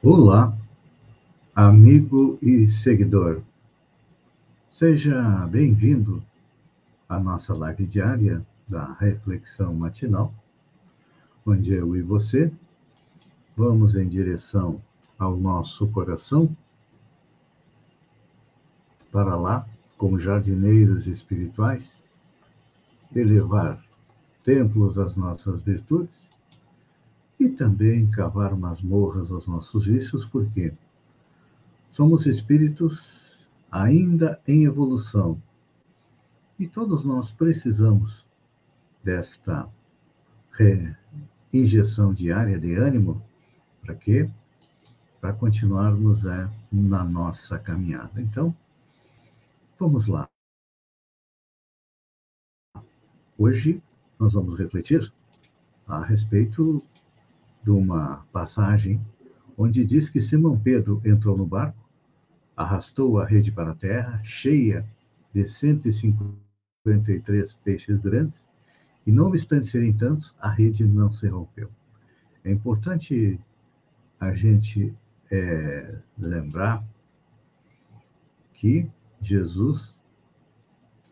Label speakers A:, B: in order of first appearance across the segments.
A: Olá, amigo e seguidor. Seja bem-vindo à nossa live diária da Reflexão Matinal, onde eu e você vamos em direção ao nosso coração para lá, como jardineiros espirituais, elevar templos às nossas virtudes e também cavar masmorras aos nossos vícios, porque somos espíritos ainda em evolução e todos nós precisamos desta injeção diária de ânimo para quê? Para continuarmos é, na nossa caminhada. Então, vamos lá. Hoje nós vamos refletir a respeito de uma passagem onde diz que Simão Pedro entrou no barco, arrastou a rede para a terra, cheia de 153 peixes grandes, e não obstante serem tantos, a rede não se rompeu. É importante a gente é, lembrar que Jesus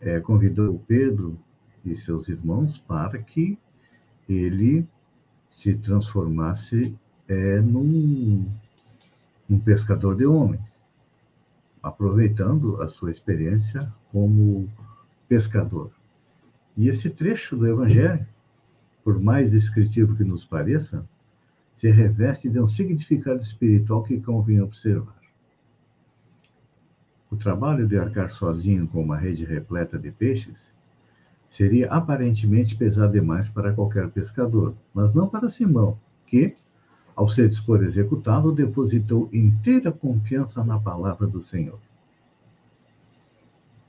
A: é, convidou Pedro e seus irmãos para que ele se transformasse é, num, num pescador de homens, aproveitando a sua experiência como pescador. E esse trecho do Evangelho, por mais descritivo que nos pareça, se reveste de um significado espiritual que convém observar. O trabalho de arcar sozinho com uma rede repleta de peixes Seria aparentemente pesado demais para qualquer pescador, mas não para Simão, que, ao ser dispor executado, depositou inteira confiança na palavra do Senhor.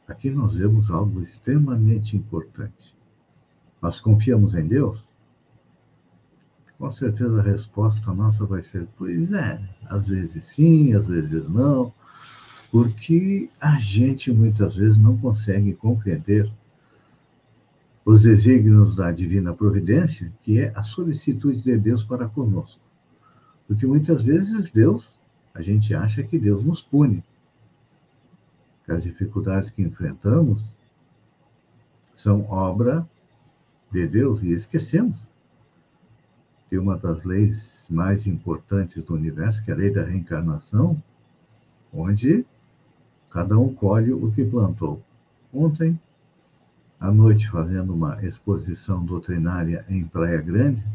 A: Aqui nós vemos algo extremamente importante. Nós confiamos em Deus? Com certeza a resposta nossa vai ser: pois é, às vezes sim, às vezes não, porque a gente muitas vezes não consegue compreender os desígnios da divina providência, que é a solicitude de Deus para conosco. Porque muitas vezes Deus, a gente acha que Deus nos pune. Que as dificuldades que enfrentamos são obra de Deus e esquecemos que uma das leis mais importantes do universo, que é a lei da reencarnação, onde cada um colhe o que plantou. Ontem à noite, fazendo uma exposição doutrinária em Praia Grande,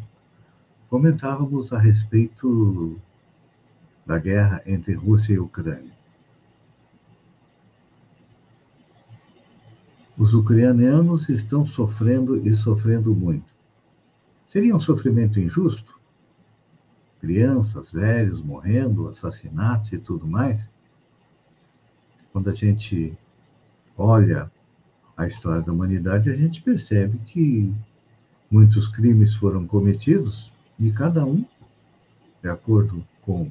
A: comentávamos a respeito da guerra entre Rússia e Ucrânia. Os ucranianos estão sofrendo e sofrendo muito. Seria um sofrimento injusto? Crianças, velhos morrendo, assassinatos e tudo mais? Quando a gente olha a história da humanidade, a gente percebe que muitos crimes foram cometidos e cada um, de acordo com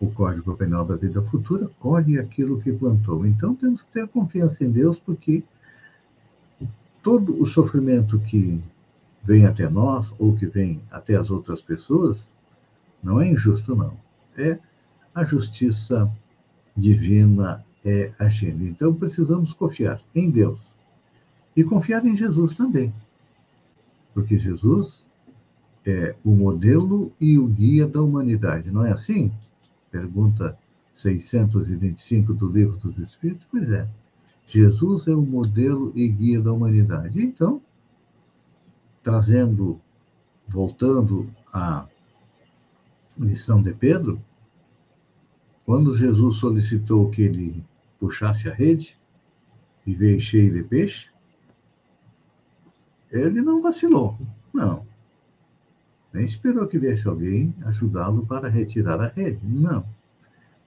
A: o Código Penal da Vida Futura, colhe aquilo que plantou. Então temos que ter confiança em Deus, porque todo o sofrimento que vem até nós ou que vem até as outras pessoas não é injusto, não. É a justiça divina é. Então, precisamos confiar em Deus e confiar em Jesus também, porque Jesus é o modelo e o guia da humanidade, não é assim? Pergunta 625 do Livro dos Espíritos. Pois é, Jesus é o modelo e guia da humanidade. Então, trazendo, voltando à lição de Pedro, quando Jesus solicitou que ele puxasse a rede e veio cheio de peixe, ele não vacilou. Não. Nem esperou que viesse alguém ajudá-lo para retirar a rede. Não.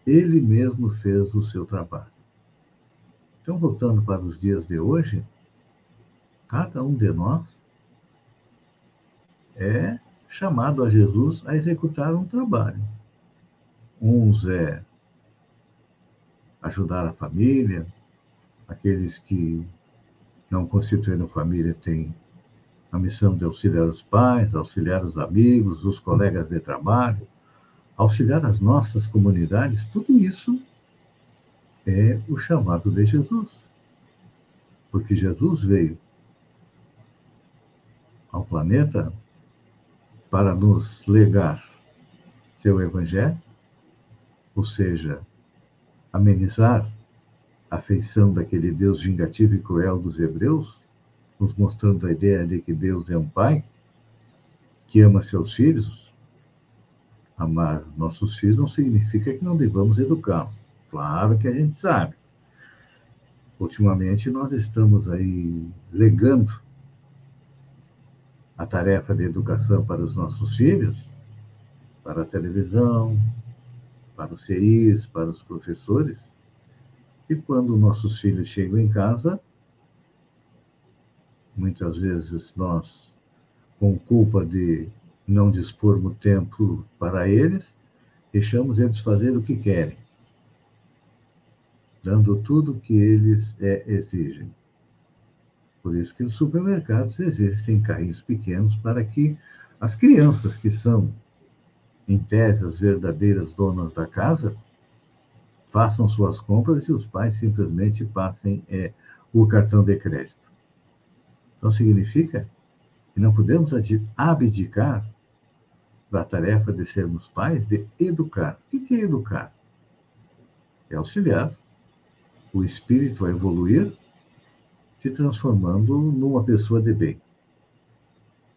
A: Ele mesmo fez o seu trabalho. Então, voltando para os dias de hoje, cada um de nós é chamado a Jesus a executar um trabalho. Uns é ajudar a família, aqueles que não constituíram família têm a missão de auxiliar os pais, auxiliar os amigos, os colegas de trabalho, auxiliar as nossas comunidades, tudo isso é o chamado de Jesus. Porque Jesus veio ao planeta para nos legar seu evangelho, ou seja, amenizar a feição daquele Deus vingativo e cruel dos hebreus, nos mostrando a ideia de que Deus é um pai que ama seus filhos. Amar nossos filhos não significa que não devamos educá-los. Claro que a gente sabe. Ultimamente nós estamos aí legando a tarefa de educação para os nossos filhos, para a televisão, para os CIs, para os professores. E quando nossos filhos chegam em casa, muitas vezes nós, com culpa de não dispormos tempo para eles, deixamos eles fazer o que querem, dando tudo o que eles é, exigem. Por isso que nos supermercados existem carrinhos pequenos para que as crianças que são em tese, as verdadeiras donas da casa, façam suas compras e os pais simplesmente passem é, o cartão de crédito. Então, significa que não podemos abdicar da tarefa de sermos pais, de educar. O que é educar? É auxiliar o espírito a evoluir, se transformando numa pessoa de bem.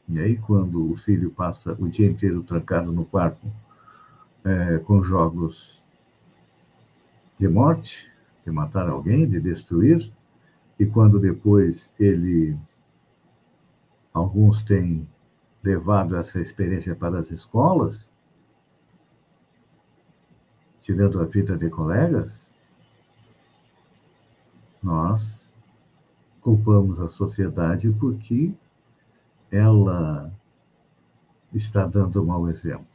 A: E aí, quando o filho passa o dia inteiro trancado no quarto é, com jogos de morte, de matar alguém, de destruir, e quando depois ele. Alguns têm levado essa experiência para as escolas, tirando a vida de colegas, nós culpamos a sociedade porque ela está dando um mau exemplo.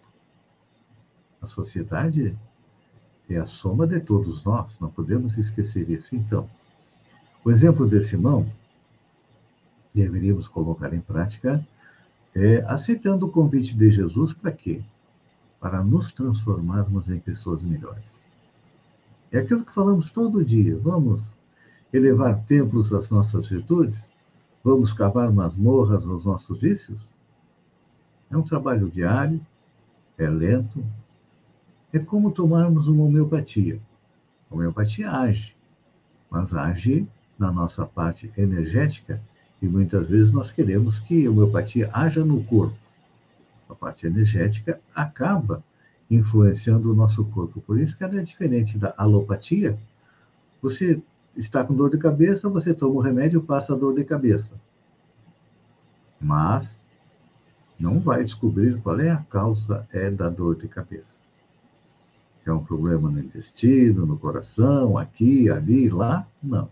A: A sociedade é a soma de todos nós, não podemos esquecer isso. Então, o exemplo de Simão, deveríamos colocar em prática, é aceitando o convite de Jesus para quê? Para nos transformarmos em pessoas melhores. É aquilo que falamos todo dia. Vamos elevar templos às nossas virtudes? Vamos cavar masmorras aos nossos vícios? É um trabalho diário, é lento. É como tomarmos uma homeopatia. A homeopatia age, mas age na nossa parte energética e muitas vezes nós queremos que a homeopatia haja no corpo. A parte energética acaba influenciando o nosso corpo. Por isso que ela é diferente da alopatia. Você está com dor de cabeça, você toma o remédio, passa a dor de cabeça. Mas não vai descobrir qual é a causa é da dor de cabeça. é um problema no intestino, no coração, aqui, ali, lá? Não.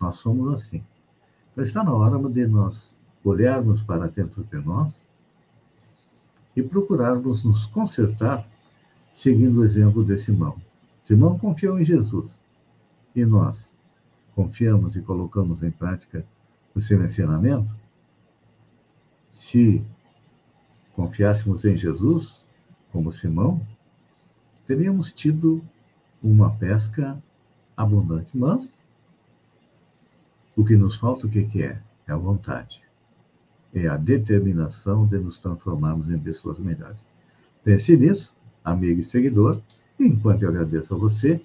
A: Nós somos assim. Mas está na hora de nós olharmos para dentro de nós e procurarmos nos consertar seguindo o exemplo de Simão. Simão confiou em Jesus e nós confiamos e colocamos em prática o seu ensinamento, se confiássemos em Jesus, como Simão, teríamos tido uma pesca abundante. Mas o que nos falta, o que, é? É a vontade. É a determinação de nos transformarmos em pessoas melhores. Pense nisso, amigo e seguidor, enquanto eu agradeço a você,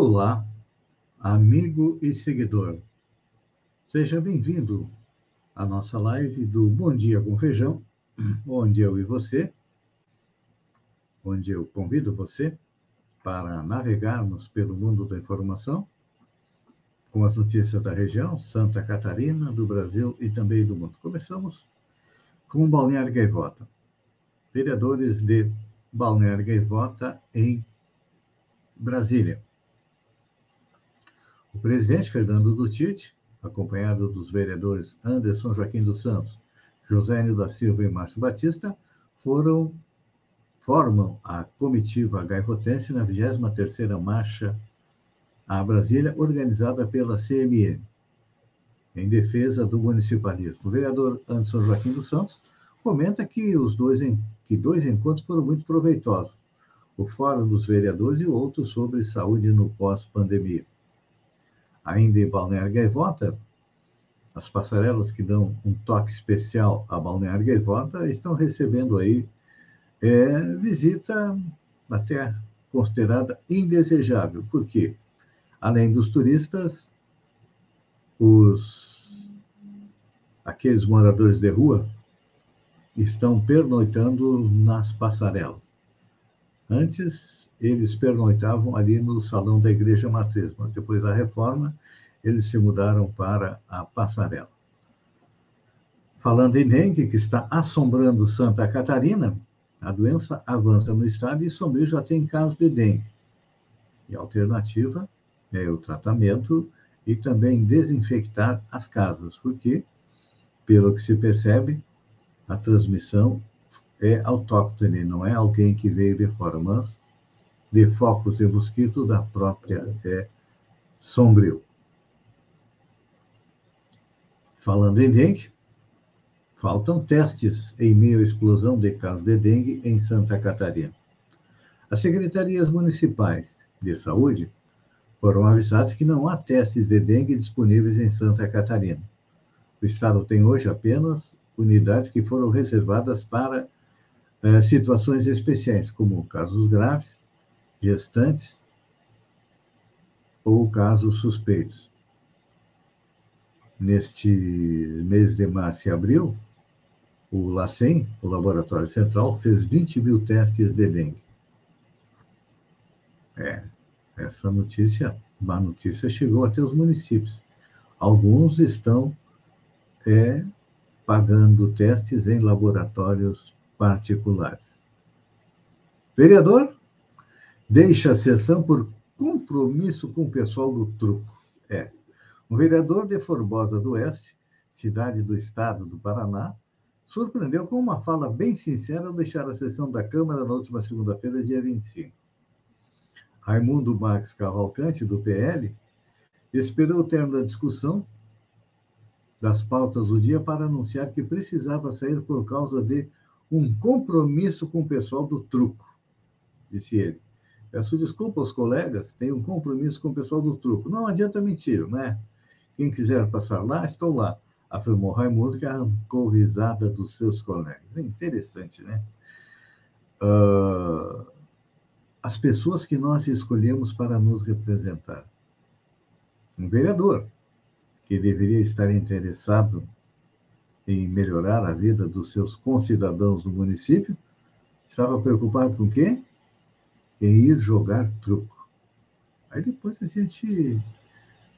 A: Olá, amigo e seguidor. Seja bem-vindo à nossa live do Bom Dia com Feijão, onde eu e você, onde eu convido você para navegarmos pelo mundo da informação com as notícias da região, Santa Catarina, do Brasil e também do mundo. Começamos com Balneário Gaivota. Vereadores de Balneário Gaivota em Brasília. O presidente Fernando Dutite, acompanhado dos vereadores Anderson Joaquim dos Santos, José da Silva e Márcio Batista, foram formam a comitiva gaivotense na 23ª Marcha a Brasília, organizada pela CME, em defesa do municipalismo. O vereador Anderson Joaquim dos Santos comenta que os dois, que dois encontros foram muito proveitosos. O Fórum dos Vereadores e outro sobre saúde no pós-pandemia. Ainda em Balneário Gaivota, as passarelas que dão um toque especial a Balneário Gaivota estão recebendo aí é, visita até considerada indesejável. Por quê? Além dos turistas, os aqueles moradores de rua estão pernoitando nas passarelas. Antes, eles pernoitavam ali no salão da igreja matriz, mas depois da reforma, eles se mudaram para a passarela. Falando em dengue, que está assombrando Santa Catarina, a doença avança no estado e Sombrio já tem casos de dengue. E a alternativa é, o tratamento e também desinfectar as casas, porque, pelo que se percebe, a transmissão é autóctone, não é alguém que veio de fora, mas de focos e mosquito da própria é, Sombrio. Falando em dengue, faltam testes em meio à explosão de casos de dengue em Santa Catarina. As secretarias municipais de saúde foram avisados que não há testes de dengue disponíveis em Santa Catarina. O estado tem hoje apenas unidades que foram reservadas para eh, situações especiais, como casos graves, gestantes ou casos suspeitos. Neste mês de março e abril, o LACEN, o Laboratório Central, fez 20 mil testes de dengue. É, essa notícia, má notícia, chegou até os municípios. Alguns estão é, pagando testes em laboratórios particulares. Vereador deixa a sessão por compromisso com o pessoal do truco. É. Um vereador de Formosa do Oeste, cidade do estado do Paraná, surpreendeu com uma fala bem sincera ao deixar a sessão da Câmara na última segunda-feira, dia 25. Raimundo Marques Cavalcante, do PL, esperou o termo da discussão das pautas do dia para anunciar que precisava sair por causa de um compromisso com o pessoal do truco, disse ele. Peço desculpa aos colegas, tenho um compromisso com o pessoal do truco. Não adianta mentir, né? Quem quiser passar lá, estou lá, afirmou Raimundo, que arrancou risada dos seus colegas. É interessante, né? Uh, as pessoas que nós escolhemos para nos representar. Um vereador, que deveria estar interessado em melhorar a vida dos seus concidadãos do município, estava preocupado com o quê? Em ir jogar truco. Aí depois a gente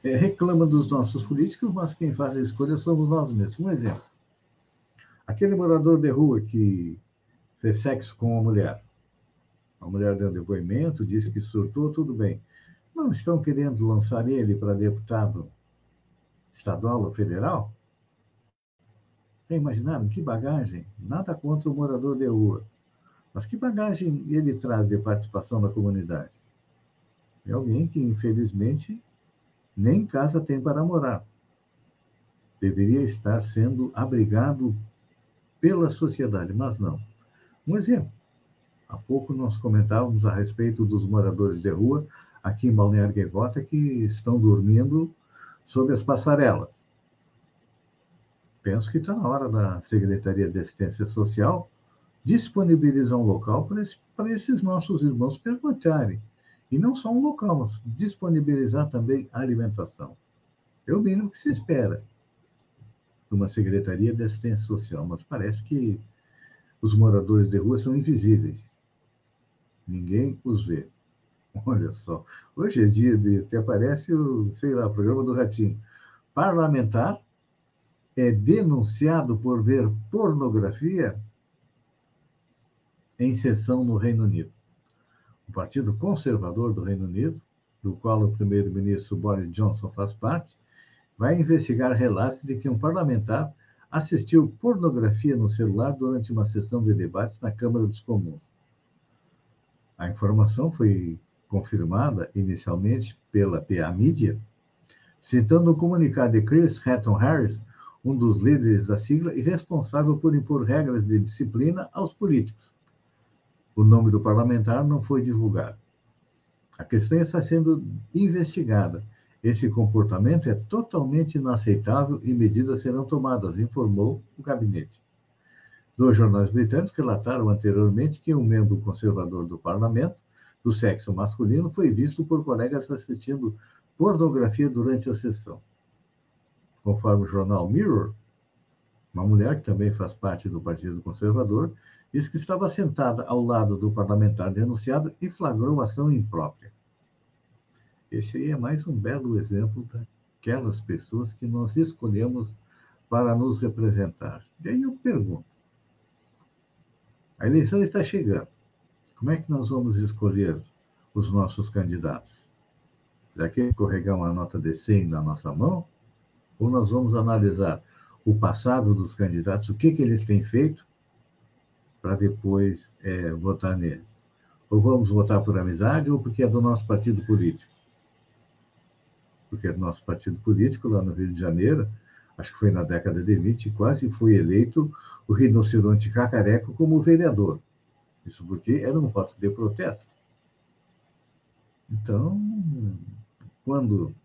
A: é, reclama dos nossos políticos, mas quem faz a escolha somos nós mesmos. Um exemplo. Aquele morador de rua que fez sexo com uma mulher, a mulher deu depoimento, disse que surtou, tudo bem. Não estão querendo lançar ele para deputado estadual ou federal? Imaginaram que bagagem? Nada contra o morador de rua. Mas que bagagem ele traz de participação da comunidade? É alguém que, infelizmente, nem casa tem para morar. Deveria estar sendo abrigado pela sociedade, mas não. Um exemplo. Há pouco nós comentávamos a respeito dos moradores de rua aqui em Balneário Gaivota que estão dormindo sob as passarelas. Penso que está na hora da Secretaria de Assistência Social disponibilizar um local para, esse, esses nossos irmãos perguntarem E não só um local, mas disponibilizar também alimentação. É o mínimo que se espera de uma secretaria de assistência social, mas parece que os moradores de rua são invisíveis. Ninguém os vê. Olha só, hoje é dia de. Até aparece o, sei lá, o programa do Ratinho. Parlamentar é denunciado por ver pornografia em sessão no Reino Unido. O Partido Conservador do Reino Unido, do qual o primeiro-ministro Boris Johnson faz parte, vai investigar relatos de que um parlamentar assistiu pornografia no celular durante uma sessão de debates na Câmara dos Comuns. A informação foi confirmada inicialmente pela PA Mídia, citando o comunicado de Chris Hatton Harris, um dos líderes da sigla e responsável por impor regras de disciplina aos políticos. O nome do parlamentar não foi divulgado. A questão está sendo investigada. Esse comportamento é totalmente inaceitável e medidas serão tomadas, informou o gabinete. Dois jornais britânicos relataram anteriormente que um membro conservador do parlamento, do sexo masculino, foi visto por colegas assistindo pornografia durante a sessão. Conforme o jornal Mirror, uma mulher que também faz parte do Partido Conservador disse que estava sentada ao lado do parlamentar denunciado e flagrou ação imprópria. Esse aí é mais um belo exemplo daquelas pessoas que nós escolhemos para nos representar. E aí eu pergunto: a eleição está chegando. Como é que nós vamos escolher os nossos candidatos? Já que escorregar uma nota de 100 na nossa mão? ou nós vamos analisar o passado dos candidatos, o que, que eles têm feito, para depois é, votar neles. Ou vamos votar por amizade ou porque é do nosso partido político. Porque é do nosso partido político, lá no Rio de Janeiro, acho que foi na década de 20, quase foi eleito o rinoceronte cacareco como vereador. Isso porque era um voto de protesto. Então, quando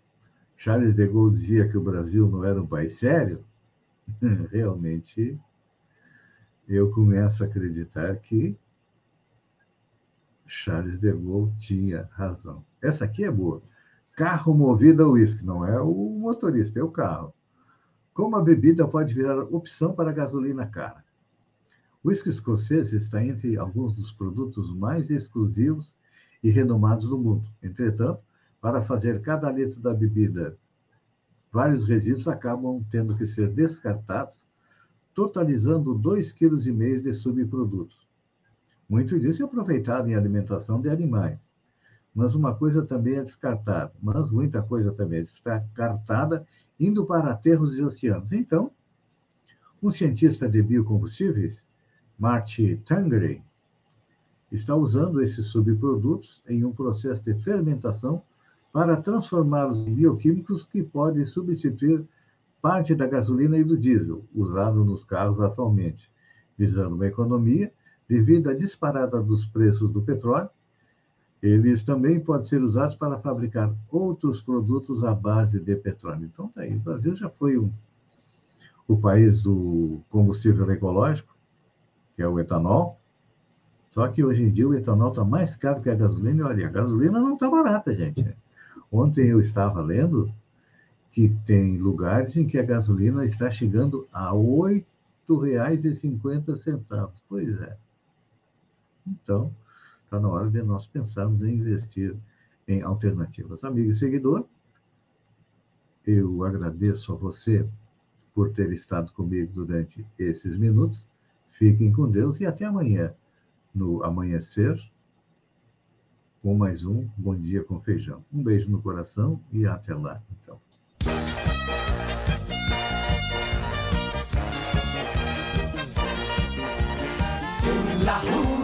A: Charles de Gaulle dizia que o Brasil não era um país sério, realmente eu começo a acreditar que Charles de Gaulle tinha razão. Essa aqui é boa. Carro movido a uísque, não é o motorista, é o carro. Como a bebida pode virar opção para gasolina cara? O uísque escocês está entre alguns dos produtos mais exclusivos e renomados do mundo. Entretanto, para fazer cada litro da bebida, vários resíduos acabam tendo que ser descartados, totalizando 2,5 kg de subprodutos. Muito disso é aproveitado em alimentação de animais. Mas uma coisa também é descartada, mas muita coisa também é descartada indo para aterros e oceanos. Então, um cientista de biocombustíveis, Marty Tangeray, está usando esses subprodutos em um processo de fermentação para transformá-los em bioquímicos que podem substituir parte da gasolina e do diesel usado nos carros atualmente, visando uma economia devido à disparada dos preços do petróleo. Eles também podem ser usados para fabricar outros produtos à base de petróleo. Então, tá aí. O Brasil já foi um, o país do combustível ecológico, que é o etanol. Só que hoje em dia o etanol está mais caro que a gasolina. E olha, a gasolina não está barata, gente. Ontem eu estava lendo que tem lugares em que a gasolina está chegando a R$ 8,50. Pois é. Então, está na hora de nós pensarmos em investir em alternativas. Amigo e seguidor, eu agradeço a você por ter estado comigo durante esses minutos. Fiquem com Deus e até amanhã, no Amanhecer com mais um Bom Dia com Feijão. Um beijo no coração e até lá, então. La